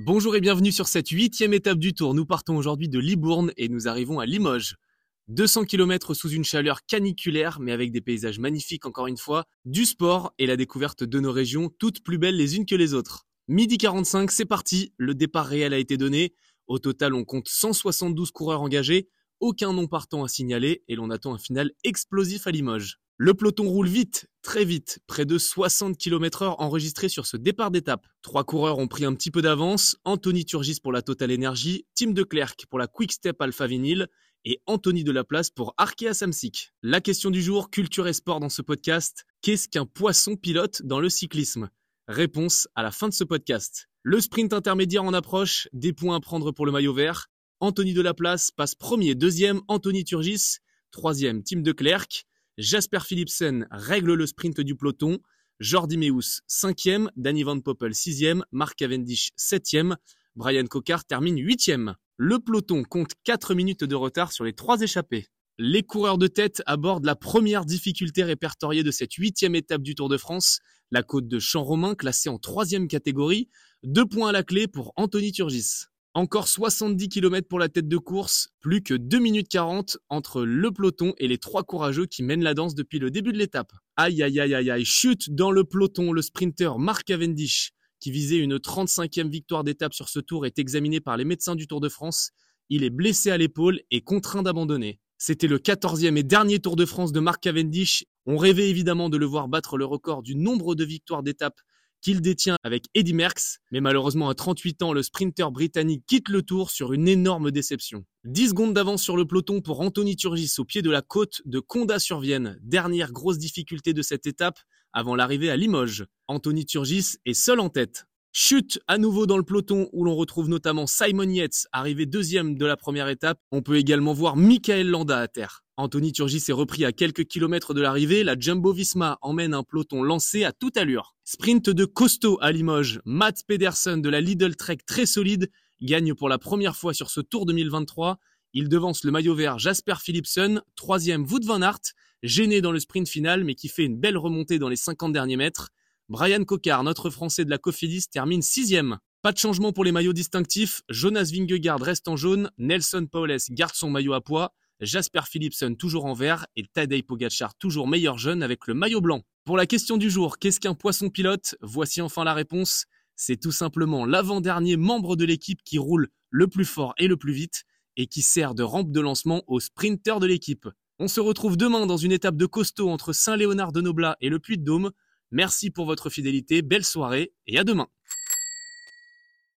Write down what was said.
Bonjour et bienvenue sur cette huitième étape du tour. Nous partons aujourd'hui de Libourne et nous arrivons à Limoges. 200 km sous une chaleur caniculaire, mais avec des paysages magnifiques encore une fois, du sport et la découverte de nos régions, toutes plus belles les unes que les autres. Midi 45, c'est parti, le départ réel a été donné. Au total, on compte 172 coureurs engagés, aucun nom partant à signaler et l'on attend un final explosif à Limoges. Le peloton roule vite, très vite, près de 60 km heure enregistrés sur ce départ d'étape. Trois coureurs ont pris un petit peu d'avance, Anthony Turgis pour la Total Energy, Tim de Klerk pour la Quick Step Alpha Vinyl et Anthony Delaplace pour Arkea Samsic. La question du jour, culture et sport dans ce podcast, qu'est-ce qu'un poisson pilote dans le cyclisme? Réponse à la fin de ce podcast. Le sprint intermédiaire en approche, des points à prendre pour le maillot vert. Anthony Delaplace passe premier, deuxième, Anthony Turgis, troisième, Tim de Klerk. Jasper Philipsen règle le sprint du peloton. Jordi Meus, cinquième. Danny Van Poppel, sixième. Mark Cavendish, septième. Brian Cocard termine huitième. Le peloton compte 4 minutes de retard sur les trois échappés. Les coureurs de tête abordent la première difficulté répertoriée de cette huitième étape du Tour de France, la côte de Champ-Romain classée en troisième catégorie. Deux points à la clé pour Anthony Turgis. Encore 70 km pour la tête de course, plus que 2 minutes 40 entre le peloton et les trois courageux qui mènent la danse depuis le début de l'étape. Aïe aïe aïe aïe aïe, chute dans le peloton, le sprinter Mark Cavendish, qui visait une 35e victoire d'étape sur ce tour, est examiné par les médecins du Tour de France. Il est blessé à l'épaule et contraint d'abandonner. C'était le 14e et dernier Tour de France de Mark Cavendish. On rêvait évidemment de le voir battre le record du nombre de victoires d'étape qu'il détient avec Eddie Merckx, mais malheureusement à 38 ans, le sprinter britannique quitte le tour sur une énorme déception. 10 secondes d'avance sur le peloton pour Anthony Turgis au pied de la côte de Condat-sur-Vienne, dernière grosse difficulté de cette étape avant l'arrivée à Limoges. Anthony Turgis est seul en tête. Chute à nouveau dans le peloton où l'on retrouve notamment Simon Yates, arrivé deuxième de la première étape. On peut également voir Michael Landa à terre. Anthony Turgis est repris à quelques kilomètres de l'arrivée. La Jumbo Visma emmène un peloton lancé à toute allure. Sprint de costaud à Limoges. Matt Pedersen de la Lidl Trek très solide gagne pour la première fois sur ce Tour 2023. Il devance le maillot vert Jasper Philipsen, troisième Wout van Aert, gêné dans le sprint final mais qui fait une belle remontée dans les 50 derniers mètres. Brian Cocard, notre Français de la Cofidis, termine sixième. Pas de changement pour les maillots distinctifs. Jonas Vingegaard reste en jaune. Nelson Paules garde son maillot à poids. Jasper Philipsen toujours en vert et Tadej Pogacar toujours meilleur jeune avec le maillot blanc. Pour la question du jour, qu'est-ce qu'un poisson pilote? Voici enfin la réponse. C'est tout simplement l'avant-dernier membre de l'équipe qui roule le plus fort et le plus vite et qui sert de rampe de lancement aux sprinteurs de l'équipe. On se retrouve demain dans une étape de costaud entre Saint-Léonard de Noblat et le Puy-de-Dôme. Merci pour votre fidélité, belle soirée et à demain.